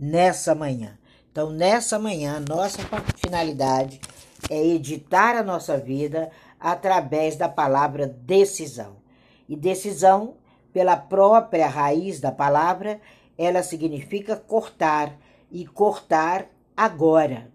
nessa manhã. Então, nessa manhã, nossa finalidade é editar a nossa vida através da palavra decisão. E decisão, pela própria raiz da palavra, ela significa cortar e cortar agora.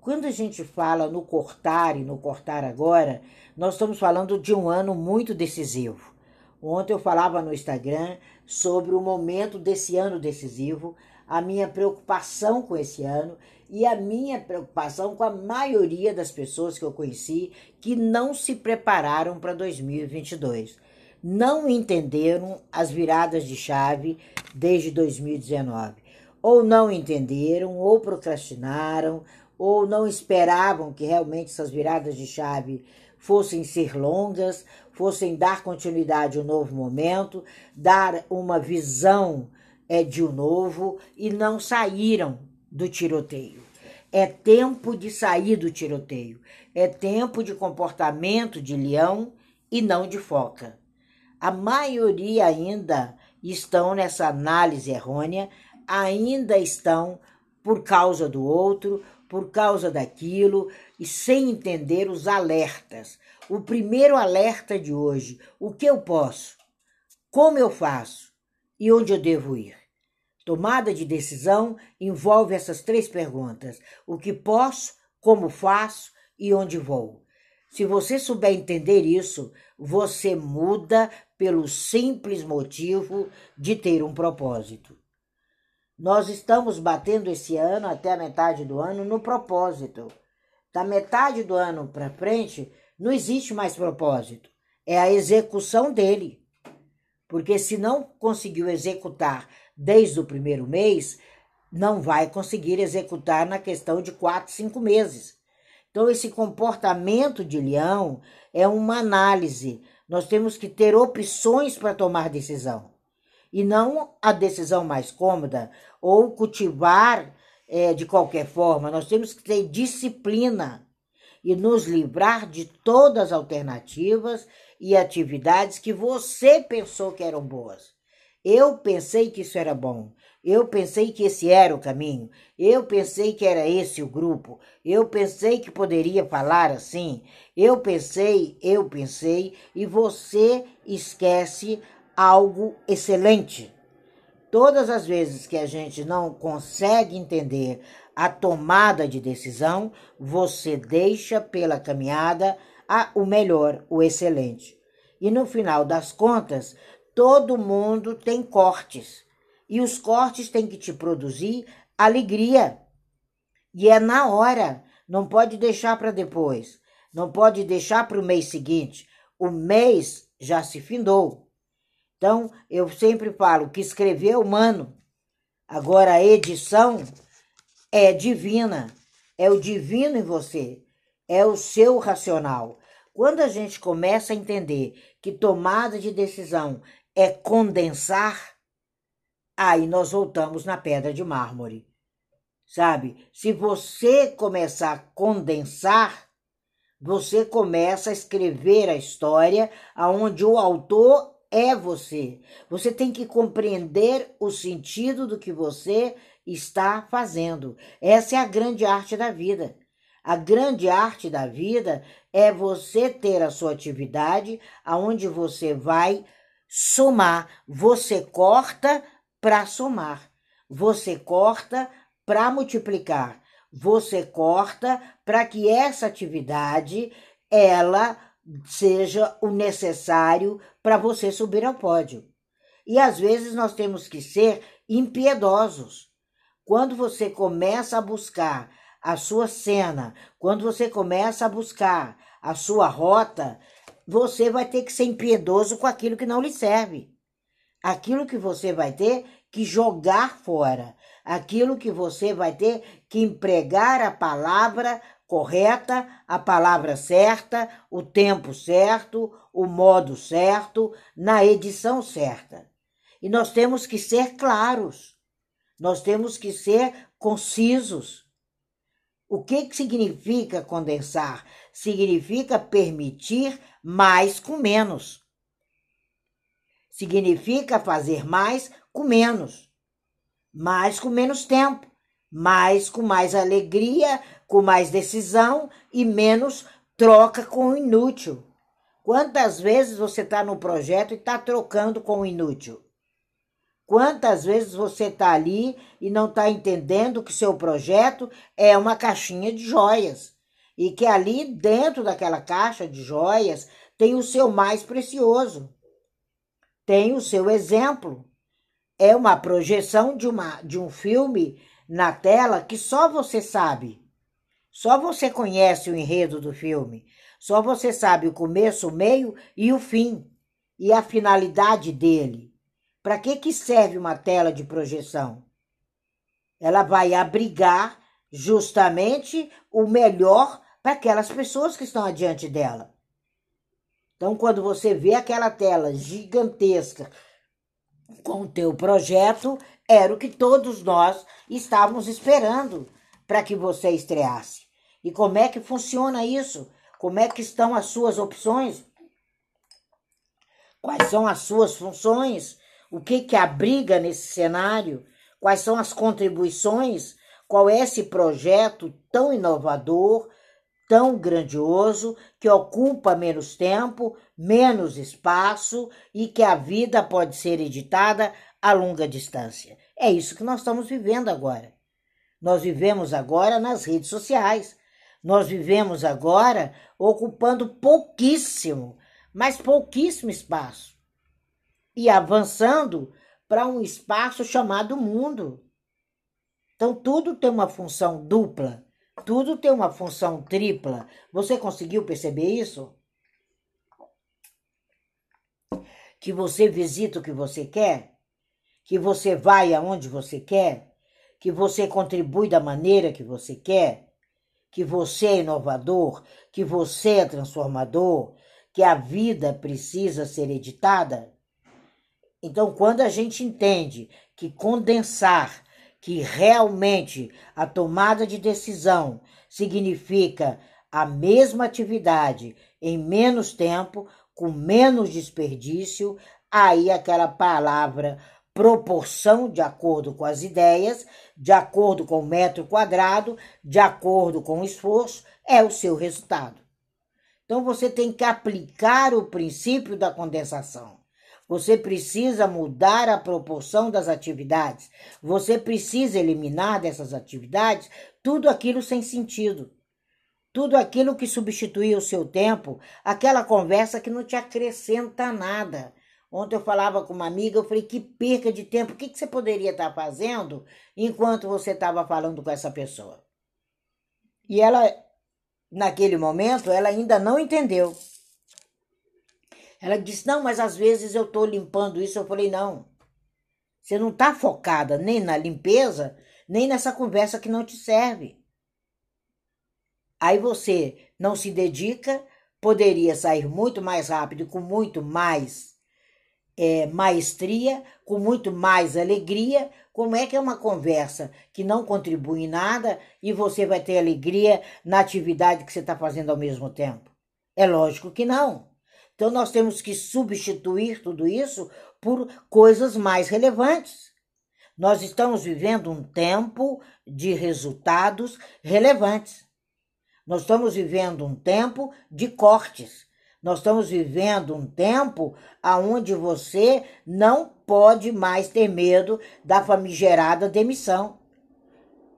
Quando a gente fala no cortar e no cortar agora, nós estamos falando de um ano muito decisivo. Ontem eu falava no Instagram sobre o momento desse ano decisivo, a minha preocupação com esse ano e a minha preocupação com a maioria das pessoas que eu conheci que não se prepararam para 2022. Não entenderam as viradas de chave desde 2019. Ou não entenderam, ou procrastinaram, ou não esperavam que realmente essas viradas de chave fossem ser longas, fossem dar continuidade a um novo momento, dar uma visão é, de um novo e não saíram do tiroteio. É tempo de sair do tiroteio. É tempo de comportamento de leão e não de foca. A maioria ainda estão nessa análise errônea, ainda estão por causa do outro, por causa daquilo e sem entender os alertas. O primeiro alerta de hoje: o que eu posso? Como eu faço? E onde eu devo ir? Tomada de decisão envolve essas três perguntas: o que posso, como faço e onde vou. Se você souber entender isso, você muda pelo simples motivo de ter um propósito. Nós estamos batendo esse ano, até a metade do ano, no propósito. Da metade do ano para frente, não existe mais propósito. É a execução dele. Porque se não conseguiu executar desde o primeiro mês, não vai conseguir executar na questão de quatro, cinco meses. Então, esse comportamento de leão é uma análise. Nós temos que ter opções para tomar decisão. E não a decisão mais cômoda ou cultivar é, de qualquer forma. Nós temos que ter disciplina e nos livrar de todas as alternativas e atividades que você pensou que eram boas. Eu pensei que isso era bom. Eu pensei que esse era o caminho. Eu pensei que era esse o grupo. Eu pensei que poderia falar assim. Eu pensei, eu pensei, e você esquece algo excelente. Todas as vezes que a gente não consegue entender a tomada de decisão, você deixa pela caminhada a, o melhor, o excelente. E no final das contas, todo mundo tem cortes. E os cortes têm que te produzir alegria. E é na hora, não pode deixar para depois. Não pode deixar para o mês seguinte. O mês já se findou. Então, eu sempre falo que escrever é humano. Agora, a edição é divina. É o divino em você. É o seu racional. Quando a gente começa a entender que tomada de decisão é condensar, aí nós voltamos na pedra de mármore. Sabe? Se você começar a condensar, você começa a escrever a história aonde o autor é você. Você tem que compreender o sentido do que você está fazendo. Essa é a grande arte da vida. A grande arte da vida é você ter a sua atividade aonde você vai somar. Você corta para somar. Você corta para multiplicar. Você corta para que essa atividade ela seja o necessário para você subir ao pódio. E às vezes nós temos que ser impiedosos. Quando você começa a buscar a sua cena, quando você começa a buscar a sua rota, você vai ter que ser impiedoso com aquilo que não lhe serve. Aquilo que você vai ter que jogar fora. Aquilo que você vai ter que empregar a palavra correta, a palavra certa, o tempo certo, o modo certo, na edição certa. E nós temos que ser claros. Nós temos que ser concisos. O que, que significa condensar? Significa permitir mais com menos. Significa fazer mais com menos. mas com menos tempo, mas com mais alegria, com mais decisão e menos troca com o inútil. Quantas vezes você está no projeto e está trocando com o inútil? Quantas vezes você está ali e não está entendendo que seu projeto é uma caixinha de joias e que ali dentro daquela caixa de joias tem o seu mais precioso, tem o seu exemplo. É uma projeção de, uma, de um filme na tela que só você sabe. Só você conhece o enredo do filme. Só você sabe o começo, o meio e o fim e a finalidade dele. Para que, que serve uma tela de projeção? Ela vai abrigar justamente o melhor para aquelas pessoas que estão adiante dela. Então, quando você vê aquela tela gigantesca com o teu projeto, era o que todos nós estávamos esperando para que você estreasse. E como é que funciona isso? Como é que estão as suas opções? Quais são as suas funções? O que que abriga nesse cenário? Quais são as contribuições? Qual é esse projeto tão inovador, tão grandioso, que ocupa menos tempo, menos espaço e que a vida pode ser editada a longa distância? É isso que nós estamos vivendo agora. Nós vivemos agora nas redes sociais. Nós vivemos agora ocupando pouquíssimo, mas pouquíssimo espaço e avançando para um espaço chamado mundo. Então, tudo tem uma função dupla, tudo tem uma função tripla. Você conseguiu perceber isso? Que você visita o que você quer, que você vai aonde você quer, que você contribui da maneira que você quer, que você é inovador, que você é transformador, que a vida precisa ser editada. Então, quando a gente entende que condensar, que realmente a tomada de decisão significa a mesma atividade em menos tempo, com menos desperdício, aí aquela palavra proporção de acordo com as ideias, de acordo com o metro quadrado, de acordo com o esforço, é o seu resultado. Então você tem que aplicar o princípio da condensação. Você precisa mudar a proporção das atividades. Você precisa eliminar dessas atividades tudo aquilo sem sentido. Tudo aquilo que substitui o seu tempo, aquela conversa que não te acrescenta nada. Ontem eu falava com uma amiga, eu falei, que perca de tempo, o que, você poderia estar fazendo enquanto você estava falando com essa pessoa? E ela, naquele momento, ela ainda não entendeu. Ela disse: Não, mas às vezes eu estou limpando isso. Eu falei: Não, você não está focada nem na limpeza, nem nessa conversa que não te serve. Aí você não se dedica, poderia sair muito mais rápido, com muito mais é, maestria, com muito mais alegria. Como é que é uma conversa que não contribui em nada e você vai ter alegria na atividade que você está fazendo ao mesmo tempo? É lógico que não. Então, nós temos que substituir tudo isso por coisas mais relevantes. Nós estamos vivendo um tempo de resultados relevantes. Nós estamos vivendo um tempo de cortes. Nós estamos vivendo um tempo aonde você não pode mais ter medo da famigerada demissão,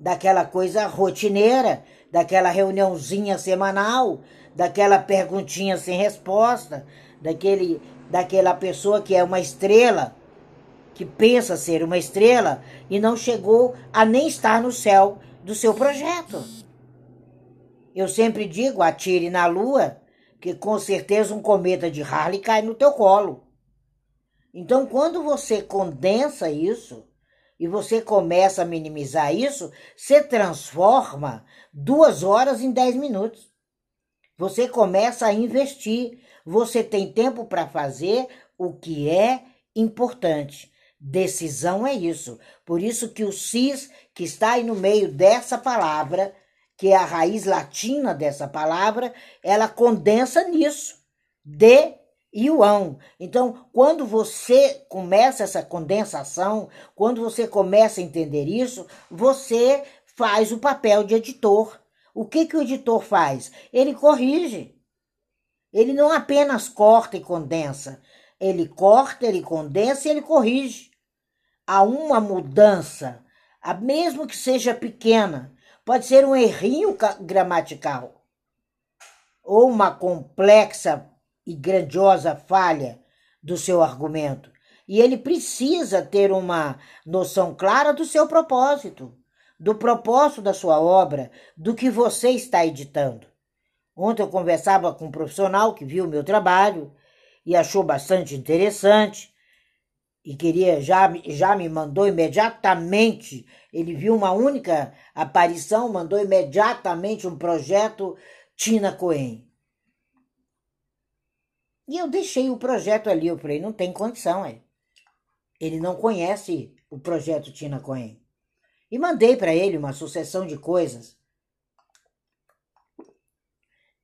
daquela coisa rotineira, daquela reuniãozinha semanal, daquela perguntinha sem resposta, daquele, daquela pessoa que é uma estrela, que pensa ser uma estrela e não chegou a nem estar no céu do seu projeto. Eu sempre digo, atire na lua, que com certeza um cometa de Harley cai no teu colo. Então, quando você condensa isso e você começa a minimizar isso, você transforma duas horas em dez minutos. Você começa a investir. Você tem tempo para fazer o que é importante. Decisão é isso. Por isso que o cis, que está aí no meio dessa palavra, que é a raiz latina dessa palavra, ela condensa nisso. De Yuan. Então, quando você começa essa condensação, quando você começa a entender isso, você faz o papel de editor. O que, que o editor faz? Ele corrige. Ele não apenas corta e condensa. Ele corta, ele condensa e ele corrige. Há uma mudança, mesmo que seja pequena, pode ser um errinho gramatical ou uma complexa e grandiosa falha do seu argumento. E ele precisa ter uma noção clara do seu propósito, do propósito da sua obra, do que você está editando. Ontem eu conversava com um profissional que viu o meu trabalho e achou bastante interessante e queria já já me mandou imediatamente, ele viu uma única aparição, mandou imediatamente um projeto Tina Cohen. E eu deixei o projeto ali. Eu falei, não tem condição, é. Ele não conhece o projeto Tina Cohen. E mandei para ele uma sucessão de coisas.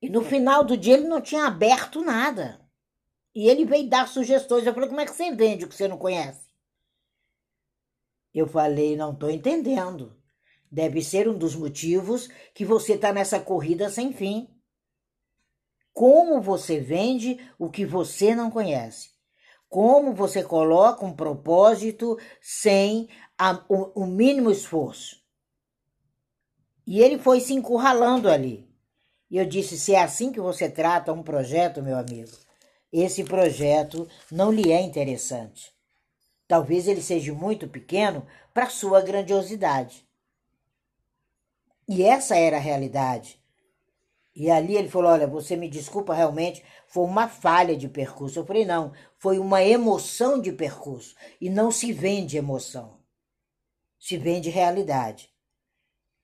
E no final do dia ele não tinha aberto nada. E ele veio dar sugestões. Eu falei, como é que você vende o que você não conhece? Eu falei, não estou entendendo. Deve ser um dos motivos que você está nessa corrida sem fim como você vende o que você não conhece. Como você coloca um propósito sem a, o, o mínimo esforço. E ele foi se encurralando ali. E eu disse: se é assim que você trata um projeto, meu amigo, esse projeto não lhe é interessante. Talvez ele seja muito pequeno para sua grandiosidade. E essa era a realidade. E ali ele falou: Olha, você me desculpa, realmente foi uma falha de percurso. Eu falei: Não, foi uma emoção de percurso. E não se vende emoção, se vende realidade.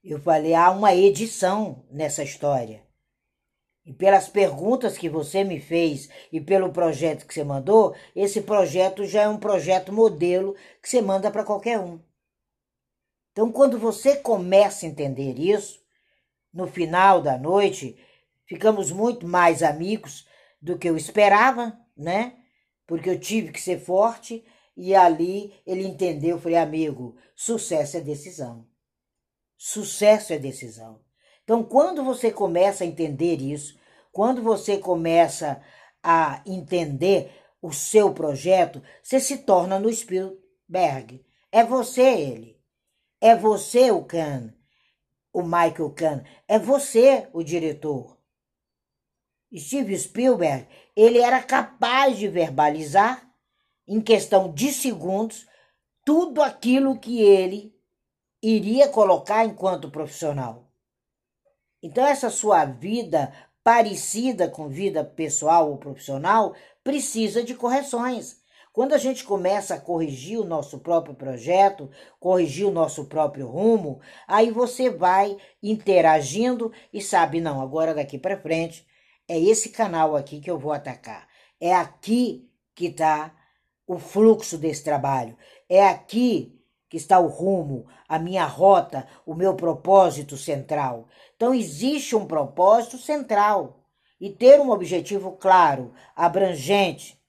Eu falei: Há uma edição nessa história. E pelas perguntas que você me fez e pelo projeto que você mandou, esse projeto já é um projeto modelo que você manda para qualquer um. Então, quando você começa a entender isso, no final da noite, ficamos muito mais amigos do que eu esperava, né? Porque eu tive que ser forte e ali ele entendeu. Eu falei, amigo, sucesso é decisão. Sucesso é decisão. Então, quando você começa a entender isso, quando você começa a entender o seu projeto, você se torna no Spielberg. É você ele. É você o Khan o Michael Kahn, é você o diretor. Steve Spielberg, ele era capaz de verbalizar em questão de segundos tudo aquilo que ele iria colocar enquanto profissional. Então essa sua vida parecida com vida pessoal ou profissional precisa de correções. Quando a gente começa a corrigir o nosso próprio projeto, corrigir o nosso próprio rumo, aí você vai interagindo e sabe, não, agora daqui para frente é esse canal aqui que eu vou atacar. É aqui que está o fluxo desse trabalho. É aqui que está o rumo, a minha rota, o meu propósito central. Então existe um propósito central e ter um objetivo claro, abrangente,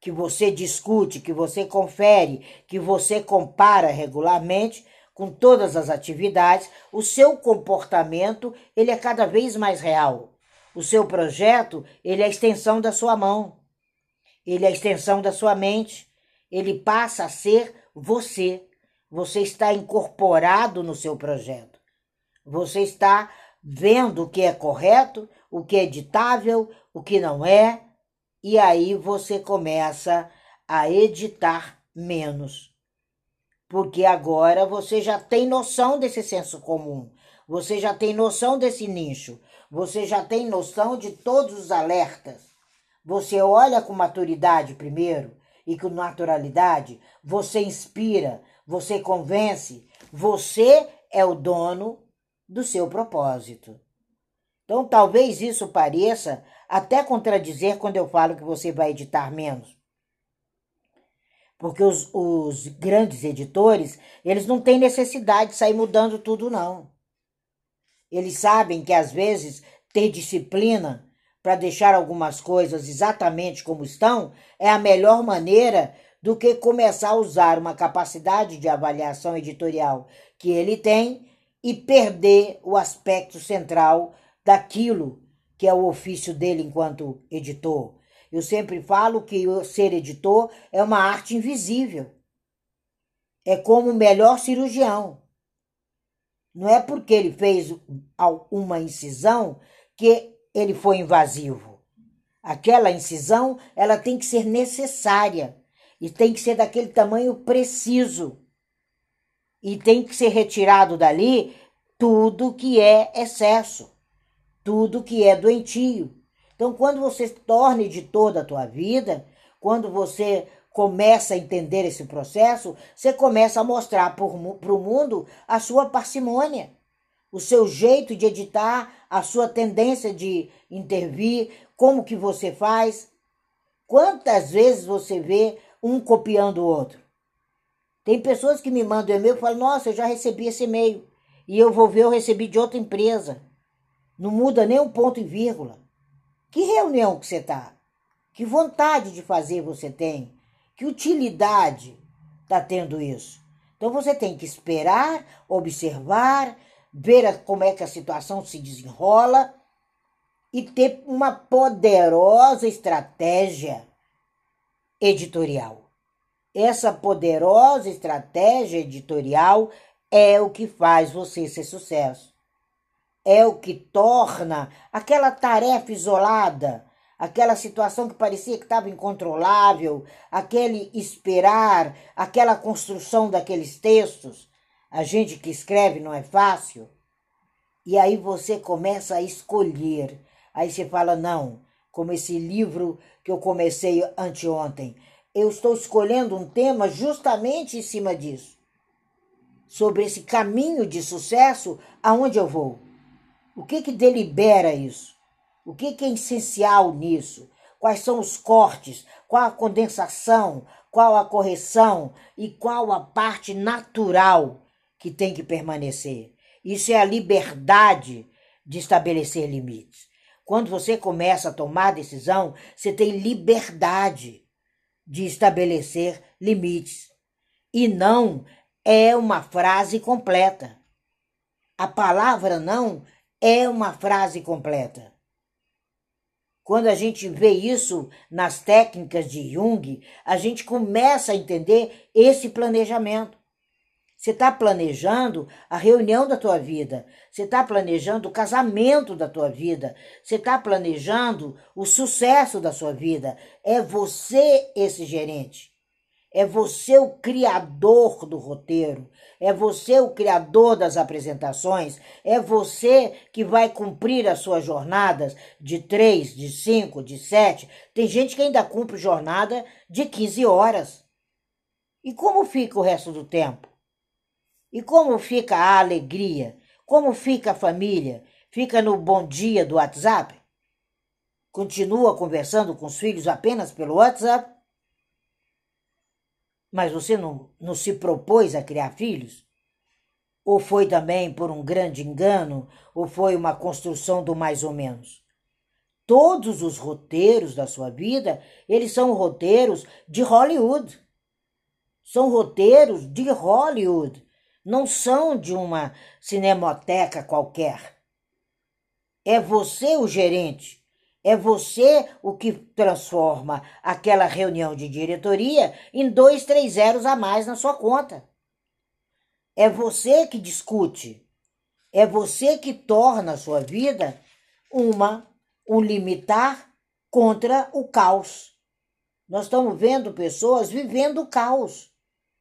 que você discute, que você confere, que você compara regularmente com todas as atividades, o seu comportamento ele é cada vez mais real. O seu projeto ele é a extensão da sua mão, ele é a extensão da sua mente, ele passa a ser você. Você está incorporado no seu projeto. Você está vendo o que é correto, o que é editável, o que não é, e aí você começa a editar menos. Porque agora você já tem noção desse senso comum, você já tem noção desse nicho, você já tem noção de todos os alertas. Você olha com maturidade primeiro e com naturalidade, você inspira, você convence, você é o dono do seu propósito. Então, talvez isso pareça até contradizer quando eu falo que você vai editar menos. Porque os, os grandes editores, eles não têm necessidade de sair mudando tudo, não. Eles sabem que às vezes ter disciplina para deixar algumas coisas exatamente como estão é a melhor maneira do que começar a usar uma capacidade de avaliação editorial que ele tem e perder o aspecto central daquilo que é o ofício dele enquanto editor. Eu sempre falo que ser editor é uma arte invisível. É como o melhor cirurgião. Não é porque ele fez uma incisão que ele foi invasivo. Aquela incisão, ela tem que ser necessária e tem que ser daquele tamanho preciso. E tem que ser retirado dali tudo que é excesso, tudo que é doentio. Então, quando você torna editor da tua vida, quando você começa a entender esse processo, você começa a mostrar para o mundo a sua parcimônia, o seu jeito de editar, a sua tendência de intervir, como que você faz. Quantas vezes você vê um copiando o outro? Tem pessoas que me mandam e-mail e falam: Nossa, eu já recebi esse e-mail. E eu vou ver, eu recebi de outra empresa. Não muda nem um ponto e vírgula. Que reunião que você está? Que vontade de fazer você tem? Que utilidade está tendo isso? Então você tem que esperar, observar, ver como é que a situação se desenrola e ter uma poderosa estratégia editorial. Essa poderosa estratégia editorial é o que faz você ser sucesso. É o que torna aquela tarefa isolada, aquela situação que parecia que estava incontrolável, aquele esperar, aquela construção daqueles textos. A gente que escreve não é fácil. E aí você começa a escolher. Aí você fala: não, como esse livro que eu comecei anteontem. Eu estou escolhendo um tema justamente em cima disso sobre esse caminho de sucesso, aonde eu vou? O que que delibera isso? O que que é essencial nisso? Quais são os cortes? Qual a condensação? Qual a correção? E qual a parte natural que tem que permanecer? Isso é a liberdade de estabelecer limites. Quando você começa a tomar decisão, você tem liberdade de estabelecer limites e não é uma frase completa. A palavra não é uma frase completa. Quando a gente vê isso nas técnicas de Jung, a gente começa a entender esse planejamento. Você está planejando a reunião da tua vida, você está planejando o casamento da tua vida, você está planejando o sucesso da sua vida. É você esse gerente. É você o criador do roteiro, é você o criador das apresentações, é você que vai cumprir as suas jornadas de três, de cinco, de sete. Tem gente que ainda cumpre jornada de 15 horas. E como fica o resto do tempo? E como fica a alegria? Como fica a família? Fica no bom dia do WhatsApp? Continua conversando com os filhos apenas pelo WhatsApp? Mas você não, não se propôs a criar filhos? Ou foi também por um grande engano, ou foi uma construção do mais ou menos? Todos os roteiros da sua vida, eles são roteiros de Hollywood. São roteiros de Hollywood, não são de uma cinemoteca qualquer. É você o gerente é você o que transforma aquela reunião de diretoria em dois, três zeros a mais na sua conta. É você que discute. É você que torna a sua vida uma um limitar contra o caos. Nós estamos vendo pessoas vivendo o caos,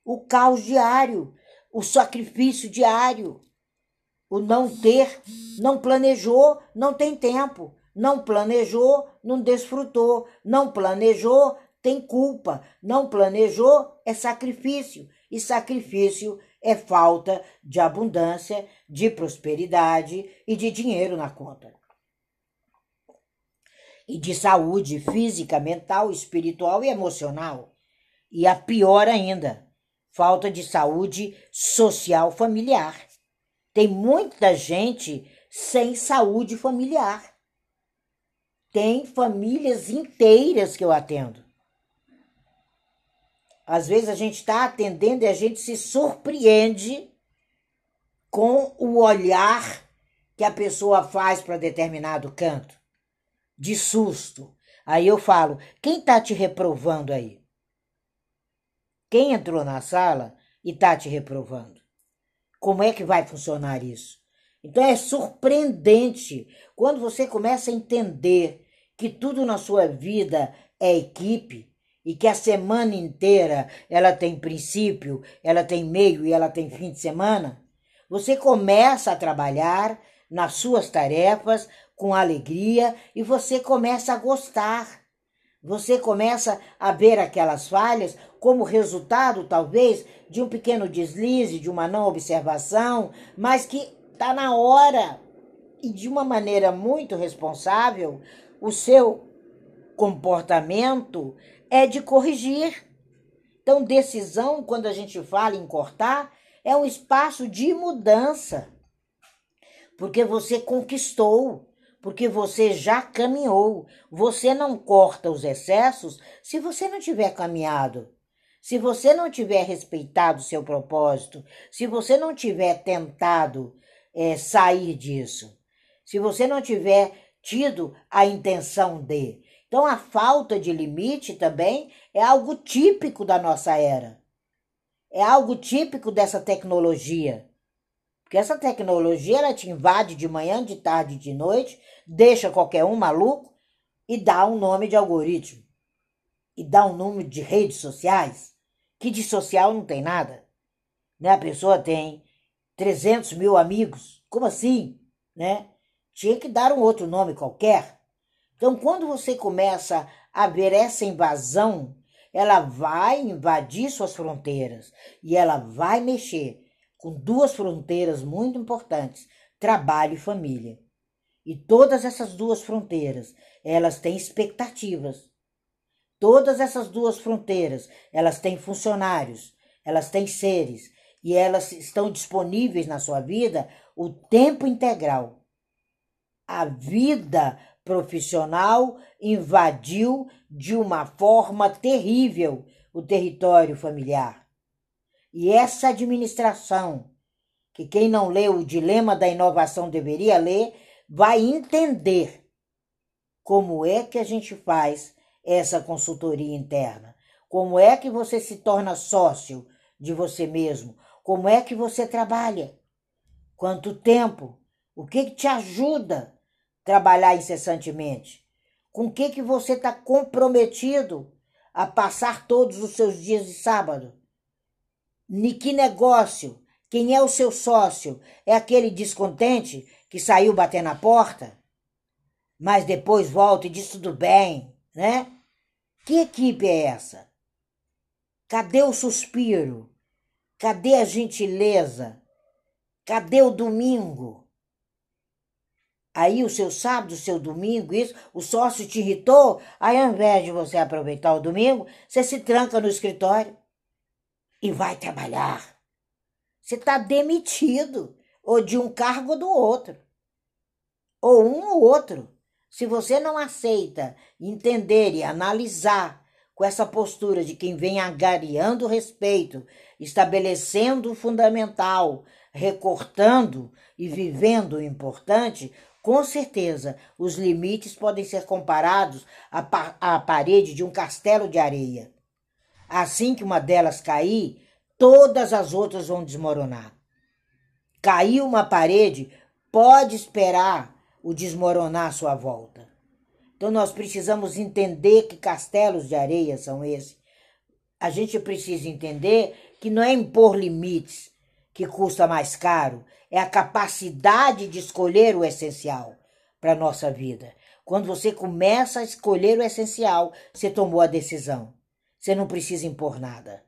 o caos diário, o sacrifício diário, o não ter, não planejou, não tem tempo. Não planejou, não desfrutou. Não planejou, tem culpa. Não planejou, é sacrifício. E sacrifício é falta de abundância, de prosperidade e de dinheiro na conta. E de saúde física, mental, espiritual e emocional. E a pior ainda, falta de saúde social familiar. Tem muita gente sem saúde familiar. Tem famílias inteiras que eu atendo. Às vezes a gente está atendendo e a gente se surpreende com o olhar que a pessoa faz para determinado canto, de susto. Aí eu falo: quem está te reprovando aí? Quem entrou na sala e está te reprovando? Como é que vai funcionar isso? Então é surpreendente quando você começa a entender que tudo na sua vida é equipe e que a semana inteira ela tem princípio, ela tem meio e ela tem fim de semana. Você começa a trabalhar nas suas tarefas com alegria e você começa a gostar. Você começa a ver aquelas falhas como resultado, talvez, de um pequeno deslize, de uma não observação, mas que está na hora e de uma maneira muito responsável, o seu comportamento é de corrigir. Então, decisão, quando a gente fala em cortar, é um espaço de mudança. Porque você conquistou, porque você já caminhou. Você não corta os excessos se você não tiver caminhado. Se você não tiver respeitado o seu propósito, se você não tiver tentado é, sair disso. Se você não tiver tido a intenção de. Então, a falta de limite também é algo típico da nossa era. É algo típico dessa tecnologia. Porque essa tecnologia ela te invade de manhã, de tarde, de noite, deixa qualquer um maluco e dá um nome de algoritmo. E dá um número de redes sociais, que de social não tem nada. Né? A pessoa tem 300 mil amigos. Como assim? Né? Tinha que dar um outro nome qualquer. Então, quando você começa a ver essa invasão, ela vai invadir suas fronteiras e ela vai mexer com duas fronteiras muito importantes: trabalho e família. E todas essas duas fronteiras, elas têm expectativas. Todas essas duas fronteiras, elas têm funcionários, elas têm seres, e elas estão disponíveis na sua vida o tempo integral. A vida profissional invadiu de uma forma terrível o território familiar. E essa administração, que quem não leu o Dilema da Inovação deveria ler, vai entender como é que a gente faz essa consultoria interna. Como é que você se torna sócio de você mesmo? Como é que você trabalha? Quanto tempo? O que, que te ajuda trabalhar incessantemente? Com que, que você está comprometido a passar todos os seus dias de sábado? Ni que negócio? Quem é o seu sócio? É aquele descontente que saiu bater na porta? Mas depois volta e diz tudo bem, né? Que equipe é essa? Cadê o suspiro? Cadê a gentileza? Cadê o domingo? Aí o seu sábado, o seu domingo, isso, o sócio te irritou, aí ao invés de você aproveitar o domingo, você se tranca no escritório e vai trabalhar. Você está demitido, ou de um cargo ou do outro, ou um ou outro. Se você não aceita entender e analisar com essa postura de quem vem agariando respeito estabelecendo o fundamental, recortando e vivendo o importante, com certeza os limites podem ser comparados à, pa à parede de um castelo de areia. Assim que uma delas cair, todas as outras vão desmoronar. Caiu uma parede, pode esperar o desmoronar à sua volta. Então nós precisamos entender que castelos de areia são esses. A gente precisa entender que não é impor limites que custa mais caro, é a capacidade de escolher o essencial para a nossa vida. Quando você começa a escolher o essencial, você tomou a decisão. Você não precisa impor nada.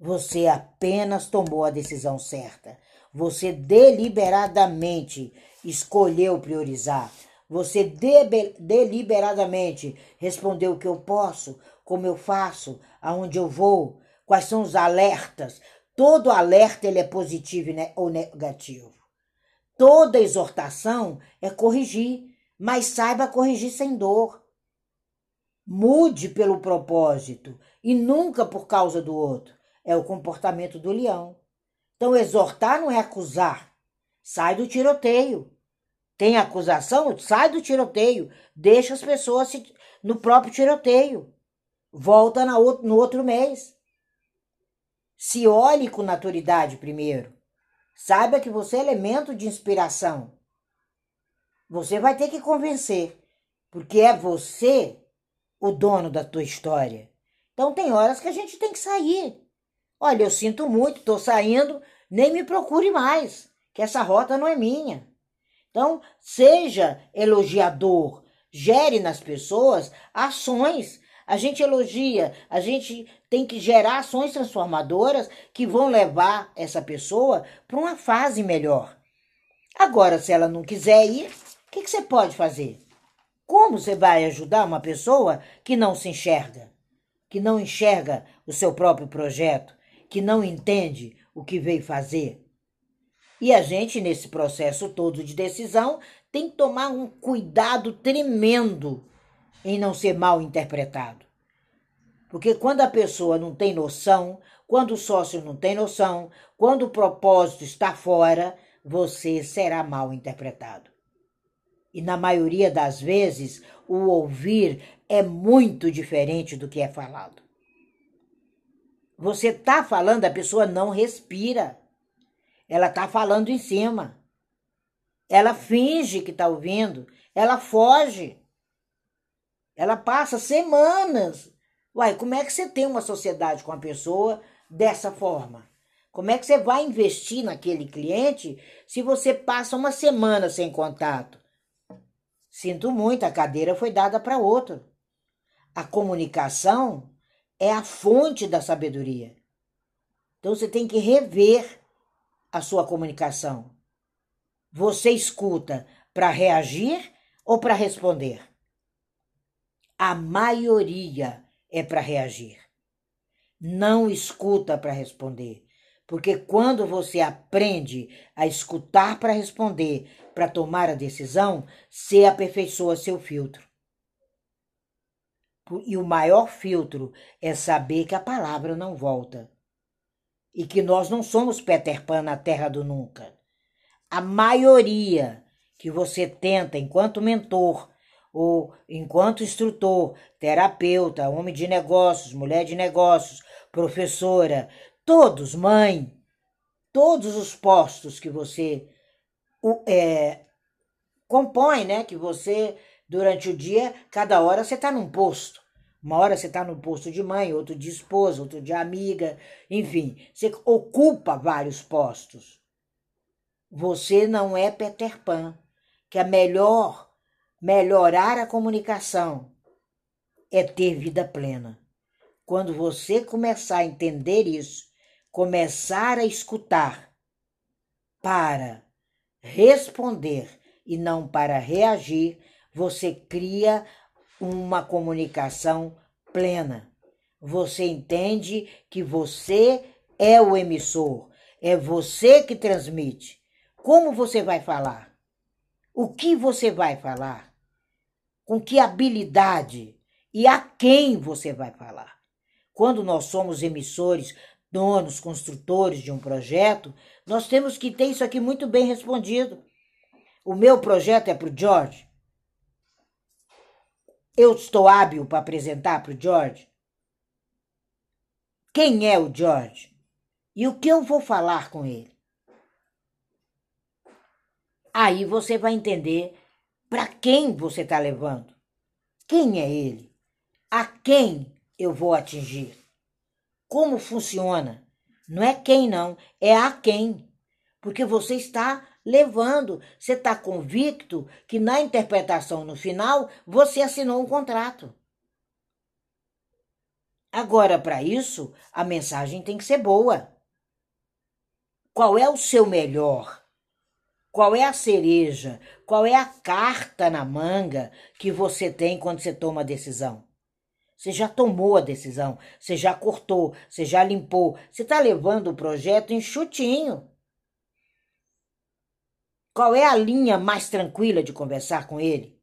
Você apenas tomou a decisão certa. Você deliberadamente escolheu priorizar. Você de deliberadamente respondeu o que eu posso, como eu faço, aonde eu vou, quais são os alertas. Todo alerta ele é positivo ou negativo. Toda exortação é corrigir. mas saiba corrigir sem dor. Mude pelo propósito e nunca por causa do outro. É o comportamento do leão. Então, exortar não é acusar. Sai do tiroteio. Tem acusação? Sai do tiroteio. Deixa as pessoas no próprio tiroteio. Volta no outro mês. Se olhe com naturalidade primeiro. Saiba que você é elemento de inspiração. Você vai ter que convencer, porque é você o dono da tua história. Então tem horas que a gente tem que sair. Olha, eu sinto muito, estou saindo, nem me procure mais, que essa rota não é minha. Então, seja elogiador, gere nas pessoas ações. A gente elogia, a gente tem que gerar ações transformadoras que vão levar essa pessoa para uma fase melhor. Agora, se ela não quiser ir, o que, que você pode fazer? Como você vai ajudar uma pessoa que não se enxerga, que não enxerga o seu próprio projeto, que não entende o que veio fazer? E a gente, nesse processo todo de decisão, tem que tomar um cuidado tremendo em não ser mal interpretado. Porque quando a pessoa não tem noção, quando o sócio não tem noção, quando o propósito está fora, você será mal interpretado. E na maioria das vezes, o ouvir é muito diferente do que é falado. Você está falando, a pessoa não respira. Ela está falando em cima. Ela finge que está ouvindo. Ela foge. Ela passa semanas. Uai, como é que você tem uma sociedade com a pessoa dessa forma? Como é que você vai investir naquele cliente se você passa uma semana sem contato? Sinto muito, a cadeira foi dada para outro. A comunicação é a fonte da sabedoria. Então você tem que rever a sua comunicação. Você escuta para reagir ou para responder? A maioria é para reagir. Não escuta para responder. Porque quando você aprende a escutar para responder, para tomar a decisão, você aperfeiçoa seu filtro. E o maior filtro é saber que a palavra não volta. E que nós não somos Peter Pan na terra do nunca. A maioria que você tenta, enquanto mentor, ou enquanto instrutor, terapeuta, homem de negócios, mulher de negócios, professora, todos, mãe, todos os postos que você é, compõe, né? Que você, durante o dia, cada hora você está num posto. Uma hora você está no posto de mãe, outro de esposa, outro de amiga, enfim, você ocupa vários postos. Você não é Peter Pan, que a melhor melhorar a comunicação é ter vida plena. Quando você começar a entender isso, começar a escutar para responder e não para reagir, você cria uma comunicação plena. Você entende que você é o emissor, é você que transmite. Como você vai falar? O que você vai falar? Com que habilidade? E a quem você vai falar? Quando nós somos emissores, donos, construtores de um projeto, nós temos que ter isso aqui muito bem respondido. O meu projeto é para o George. Eu estou hábil para apresentar para o George? Quem é o George? E o que eu vou falar com ele? Aí você vai entender para quem você está levando. Quem é ele? A quem eu vou atingir? Como funciona? Não é quem, não, é a quem. Porque você está levando, você está convicto que na interpretação no final você assinou um contrato. Agora, para isso, a mensagem tem que ser boa. Qual é o seu melhor? Qual é a cereja? Qual é a carta na manga que você tem quando você toma a decisão? Você já tomou a decisão, você já cortou, você já limpou, você está levando o projeto enxutinho. Qual é a linha mais tranquila de conversar com ele?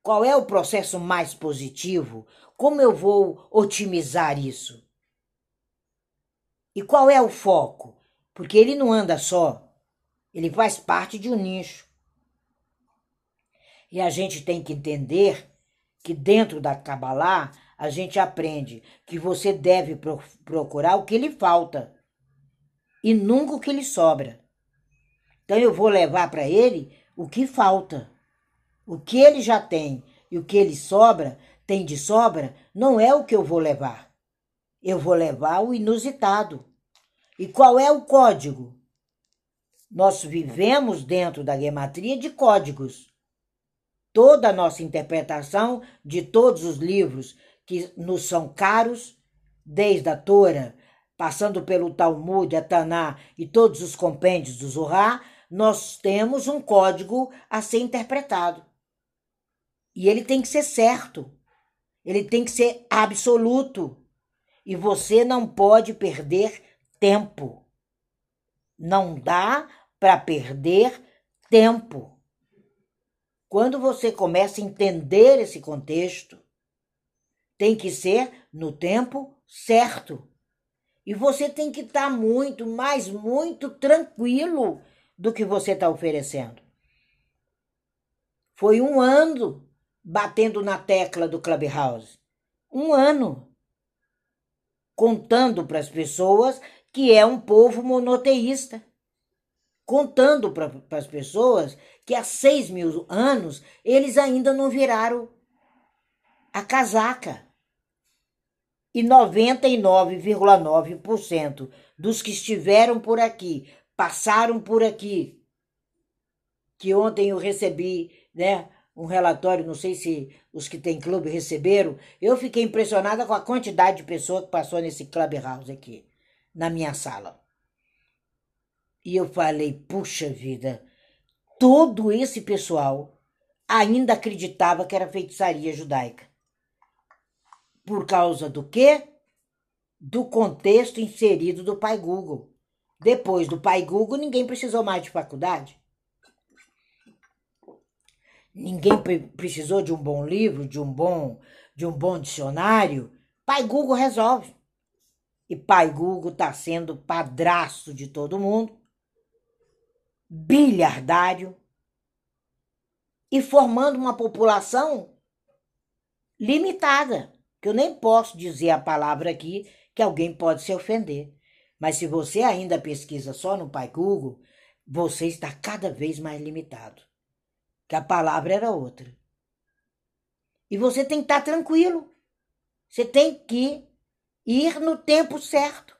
Qual é o processo mais positivo? Como eu vou otimizar isso? E qual é o foco? Porque ele não anda só, ele faz parte de um nicho. E a gente tem que entender que dentro da Kabbalah a gente aprende que você deve procurar o que lhe falta e nunca o que lhe sobra. Então eu vou levar para ele o que falta. O que ele já tem e o que ele sobra, tem de sobra, não é o que eu vou levar. Eu vou levar o inusitado. E qual é o código? Nós vivemos dentro da gematria de códigos. Toda a nossa interpretação de todos os livros que nos são caros, desde a Torá, passando pelo Talmud, a Taná e todos os compêndios do Zohar, nós temos um código a ser interpretado. E ele tem que ser certo. Ele tem que ser absoluto. E você não pode perder tempo. Não dá para perder tempo. Quando você começa a entender esse contexto, tem que ser no tempo certo. E você tem que estar tá muito, mas muito tranquilo do que você está oferecendo. Foi um ano batendo na tecla do Clubhouse. Um ano. Contando para as pessoas que é um povo monoteísta. Contando para as pessoas que há seis mil anos eles ainda não viraram a casaca. E 99,9% dos que estiveram por aqui, passaram por aqui, que ontem eu recebi, né, um relatório, não sei se os que têm clube receberam, eu fiquei impressionada com a quantidade de pessoas que passou nesse clubhouse aqui, na minha sala. E eu falei, puxa vida, todo esse pessoal ainda acreditava que era feitiçaria judaica. Por causa do quê? Do contexto inserido do pai Google. Depois do pai Google, ninguém precisou mais de faculdade. Ninguém precisou de um bom livro, de um bom, de um bom dicionário. Pai Google resolve. E pai Google está sendo padrasto de todo mundo, bilhardário e formando uma população limitada, que eu nem posso dizer a palavra aqui que alguém pode se ofender. Mas se você ainda pesquisa só no pai Google, você está cada vez mais limitado que a palavra era outra. E você tem que estar tranquilo. Você tem que ir no tempo certo.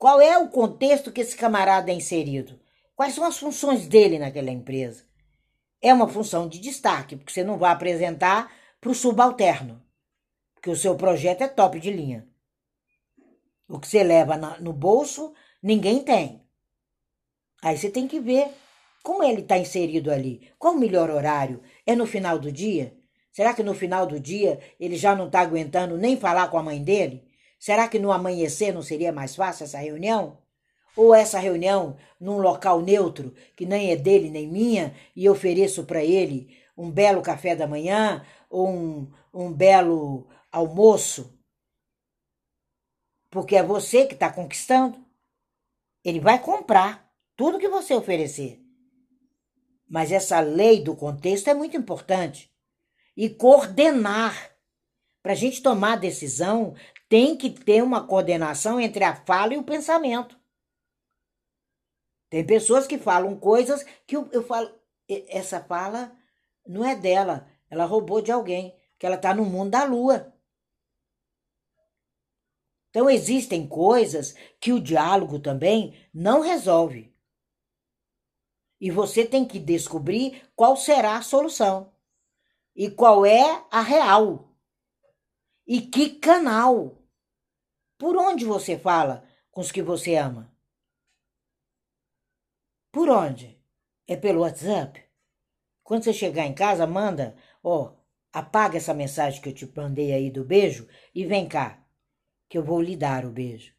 Qual é o contexto que esse camarada é inserido? Quais são as funções dele naquela empresa? É uma função de destaque, porque você não vai apresentar para o subalterno, porque o seu projeto é top de linha. O que você leva no bolso, ninguém tem. Aí você tem que ver como ele está inserido ali? Qual o melhor horário? É no final do dia? Será que no final do dia ele já não está aguentando nem falar com a mãe dele? Será que no amanhecer não seria mais fácil essa reunião? Ou essa reunião num local neutro, que nem é dele nem minha, e ofereço para ele um belo café da manhã ou um, um belo almoço? Porque é você que está conquistando. Ele vai comprar tudo que você oferecer. Mas essa lei do contexto é muito importante. E coordenar. Para a gente tomar decisão, tem que ter uma coordenação entre a fala e o pensamento. Tem pessoas que falam coisas que eu, eu falo, essa fala não é dela, ela roubou de alguém, que ela está no mundo da lua. Então existem coisas que o diálogo também não resolve. E você tem que descobrir qual será a solução. E qual é a real. E que canal. Por onde você fala com os que você ama? Por onde? É pelo WhatsApp? Quando você chegar em casa, manda, ó, apaga essa mensagem que eu te mandei aí do beijo e vem cá, que eu vou lhe dar o beijo.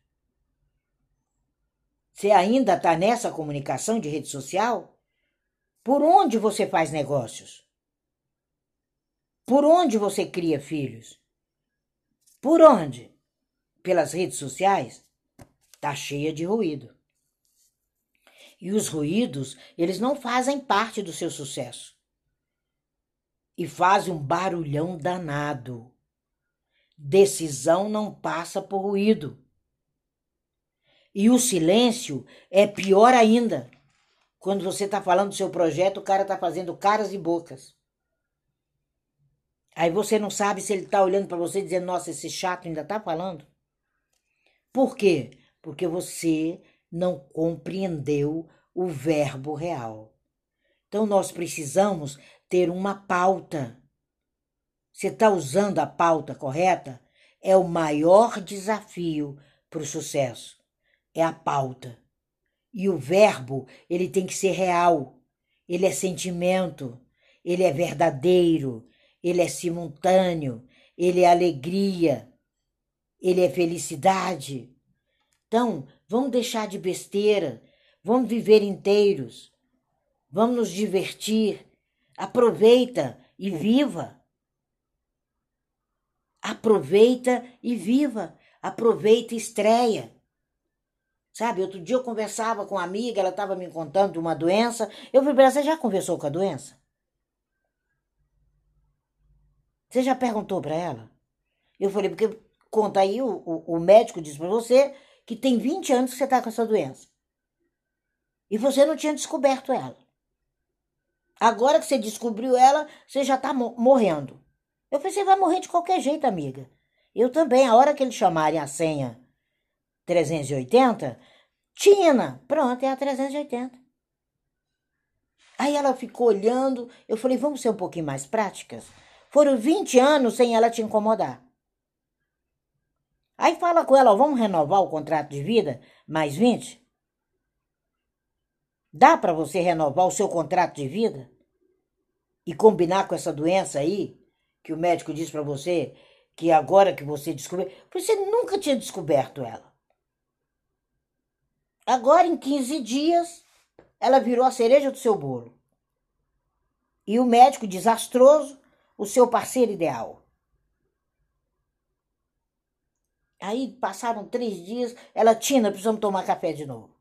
Você ainda está nessa comunicação de rede social? Por onde você faz negócios? Por onde você cria filhos? Por onde? Pelas redes sociais? Tá cheia de ruído. E os ruídos, eles não fazem parte do seu sucesso. E fazem um barulhão danado. Decisão não passa por ruído. E o silêncio é pior ainda. Quando você está falando do seu projeto, o cara está fazendo caras e bocas. Aí você não sabe se ele está olhando para você dizendo: Nossa, esse chato ainda está falando. Por quê? Porque você não compreendeu o verbo real. Então nós precisamos ter uma pauta. Você está usando a pauta correta? É o maior desafio para o sucesso. É a pauta. E o verbo, ele tem que ser real. Ele é sentimento, ele é verdadeiro, ele é simultâneo, ele é alegria, ele é felicidade. Então, vamos deixar de besteira, vamos viver inteiros, vamos nos divertir. Aproveita e viva. Aproveita e viva. Aproveita e estreia. Sabe, outro dia eu conversava com uma amiga, ela estava me contando de uma doença. Eu falei você já conversou com a doença? Você já perguntou para ela? Eu falei, porque conta aí, o, o, o médico disse para você que tem 20 anos que você está com essa doença. E você não tinha descoberto ela. Agora que você descobriu ela, você já está morrendo. Eu falei, você vai morrer de qualquer jeito, amiga. Eu também, a hora que eles chamarem a senha 380, Tina, pronto, é a 380. Aí ela ficou olhando, eu falei, vamos ser um pouquinho mais práticas? Foram 20 anos sem ela te incomodar. Aí fala com ela, ó, vamos renovar o contrato de vida mais 20? Dá para você renovar o seu contrato de vida? E combinar com essa doença aí, que o médico disse para você que agora que você descobriu, você nunca tinha descoberto ela. Agora, em 15 dias, ela virou a cereja do seu bolo. E o médico desastroso, o seu parceiro ideal. Aí passaram três dias, ela, Tina, precisamos tomar café de novo.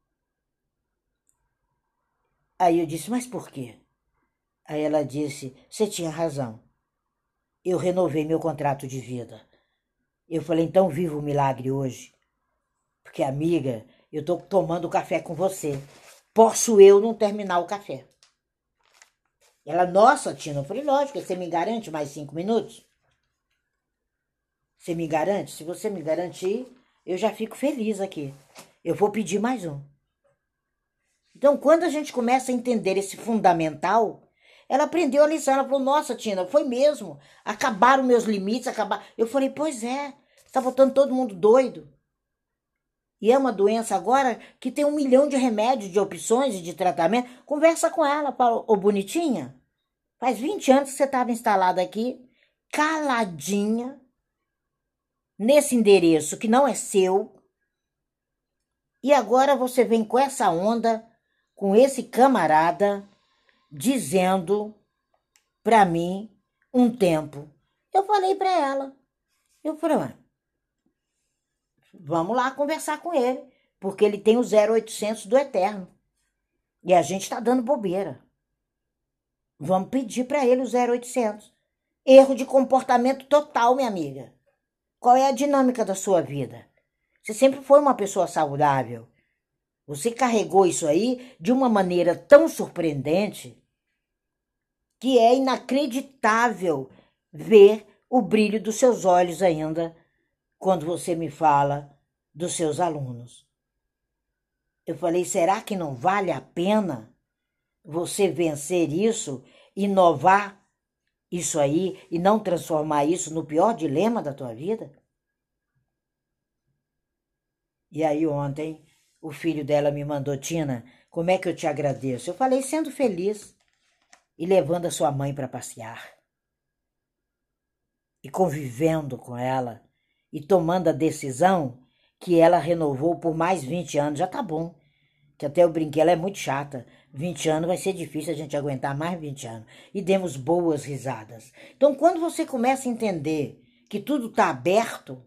Aí eu disse, mas por quê? Aí ela disse, você tinha razão. Eu renovei meu contrato de vida. Eu falei, então viva o milagre hoje. Porque, amiga, eu tô tomando café com você. Posso eu não terminar o café? Ela, nossa, Tina, eu falei, lógico, você me garante mais cinco minutos? Você me garante? Se você me garantir, eu já fico feliz aqui. Eu vou pedir mais um. Então, quando a gente começa a entender esse fundamental, ela aprendeu a lição. Ela falou: Nossa, Tina, foi mesmo. Acabaram meus limites, acabar. Eu falei: Pois é, está botando todo mundo doido. E é uma doença agora que tem um milhão de remédios, de opções e de tratamento. Conversa com ela, Paulo. Ô, bonitinha, faz 20 anos que você estava instalada aqui, caladinha, nesse endereço que não é seu, e agora você vem com essa onda, com esse camarada, dizendo para mim um tempo. Eu falei para ela, eu falei, vamos lá conversar com ele, porque ele tem o 0800 do Eterno. E a gente está dando bobeira. Vamos pedir para ele o 0800. Erro de comportamento total, minha amiga. Qual é a dinâmica da sua vida? Você sempre foi uma pessoa saudável. Você carregou isso aí de uma maneira tão surpreendente que é inacreditável ver o brilho dos seus olhos ainda quando você me fala dos seus alunos. Eu falei, será que não vale a pena você vencer isso, inovar isso aí e não transformar isso no pior dilema da tua vida? E aí ontem o filho dela me mandou, Tina, como é que eu te agradeço? Eu falei, sendo feliz e levando a sua mãe para passear. E convivendo com ela e tomando a decisão que ela renovou por mais 20 anos. Já tá bom. que até eu brinquei, ela é muito chata. 20 anos vai ser difícil a gente aguentar mais 20 anos. E demos boas risadas. Então, quando você começa a entender que tudo está aberto,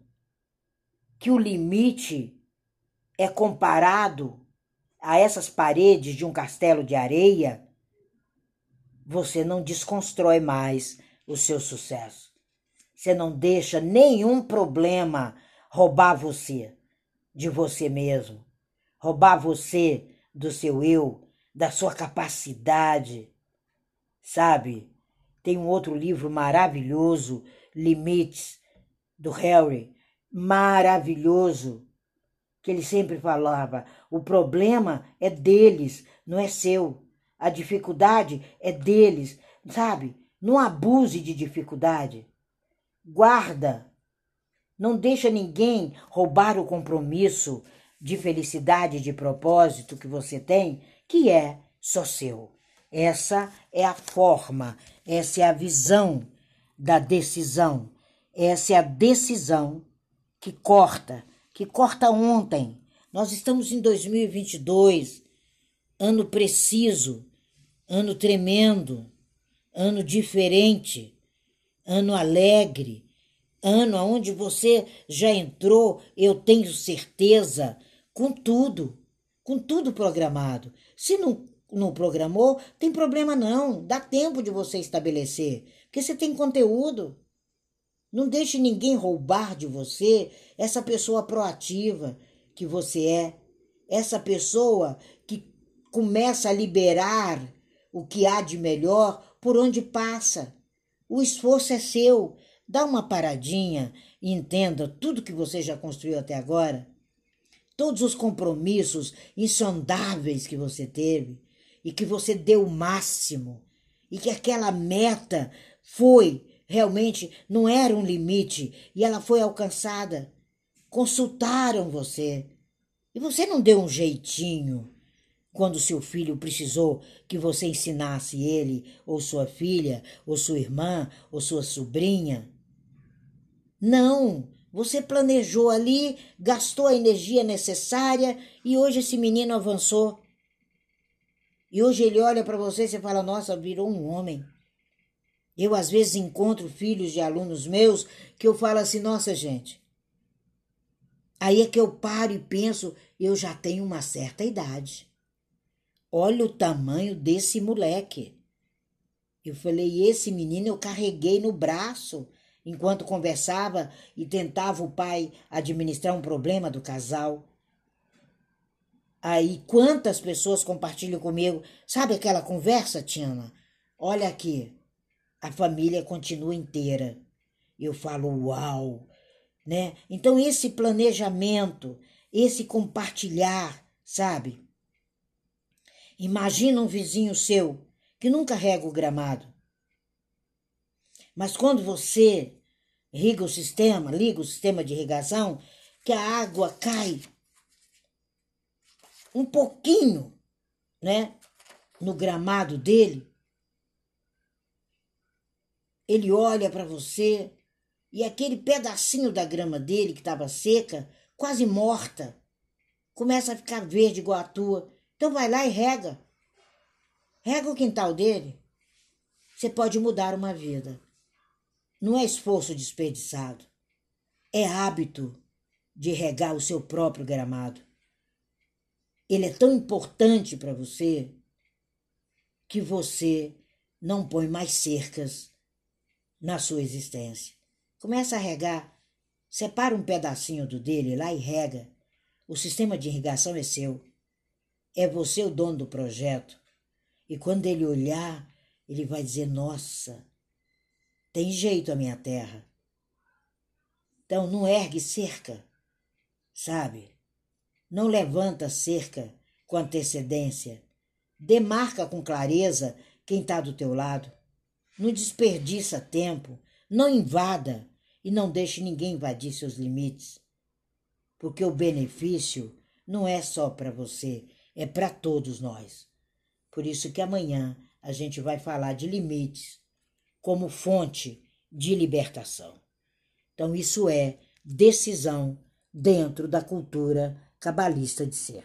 que o limite é comparado a essas paredes de um castelo de areia, você não desconstrói mais o seu sucesso. Você não deixa nenhum problema roubar você de você mesmo roubar você do seu eu, da sua capacidade. Sabe? Tem um outro livro maravilhoso, Limites, do Harry, maravilhoso, que ele sempre falava: o problema é deles, não é seu. A dificuldade é deles, sabe? Não abuse de dificuldade. Guarda. Não deixa ninguém roubar o compromisso, de felicidade, de propósito que você tem, que é só seu. Essa é a forma, essa é a visão da decisão. Essa é a decisão que corta, que corta ontem. Nós estamos em 2022, ano preciso, ano tremendo, ano diferente, ano alegre, ano onde você já entrou, eu tenho certeza, com tudo, com tudo programado. Se não, não programou, tem problema não, dá tempo de você estabelecer, porque você tem conteúdo. Não deixe ninguém roubar de você essa pessoa proativa que você é, essa pessoa que começa a liberar o que há de melhor por onde passa. O esforço é seu. Dá uma paradinha e entenda tudo que você já construiu até agora todos os compromissos insondáveis que você teve e que você deu o máximo e que aquela meta foi realmente não era um limite e ela foi alcançada. Consultaram você e você não deu um jeitinho quando seu filho precisou que você ensinasse ele, ou sua filha, ou sua irmã, ou sua sobrinha. Não, você planejou ali, gastou a energia necessária e hoje esse menino avançou. E hoje ele olha para você e fala: Nossa, virou um homem. Eu às vezes encontro filhos de alunos meus que eu falo assim: Nossa, gente. Aí é que eu paro e penso: Eu já tenho uma certa idade. Olha o tamanho desse moleque. Eu falei: Esse menino eu carreguei no braço enquanto conversava e tentava o pai administrar um problema do casal. Aí, quantas pessoas compartilham comigo? Sabe aquela conversa, Tiana? Olha aqui, a família continua inteira. Eu falo, uau, né? Então, esse planejamento, esse compartilhar, sabe? Imagina um vizinho seu que nunca rega o gramado. Mas quando você irriga o sistema, liga o sistema de irrigação, que a água cai um pouquinho, né, no gramado dele, ele olha para você e aquele pedacinho da grama dele que estava seca, quase morta, começa a ficar verde igual a tua. Então vai lá e rega. Rega o quintal dele. Você pode mudar uma vida. Não é esforço desperdiçado. É hábito de regar o seu próprio gramado. Ele é tão importante para você que você não põe mais cercas na sua existência. Começa a regar, separa um pedacinho do dele lá e rega. O sistema de irrigação é seu. É você o dono do projeto. E quando ele olhar, ele vai dizer: Nossa, tem jeito a minha terra. Então não ergue cerca, sabe? Não levanta cerca com antecedência. Demarca com clareza quem está do teu lado. Não desperdiça tempo, não invada e não deixe ninguém invadir seus limites. Porque o benefício não é só para você, é para todos nós. Por isso que amanhã a gente vai falar de limites como fonte de libertação. Então, isso é decisão dentro da cultura cabalista de ser.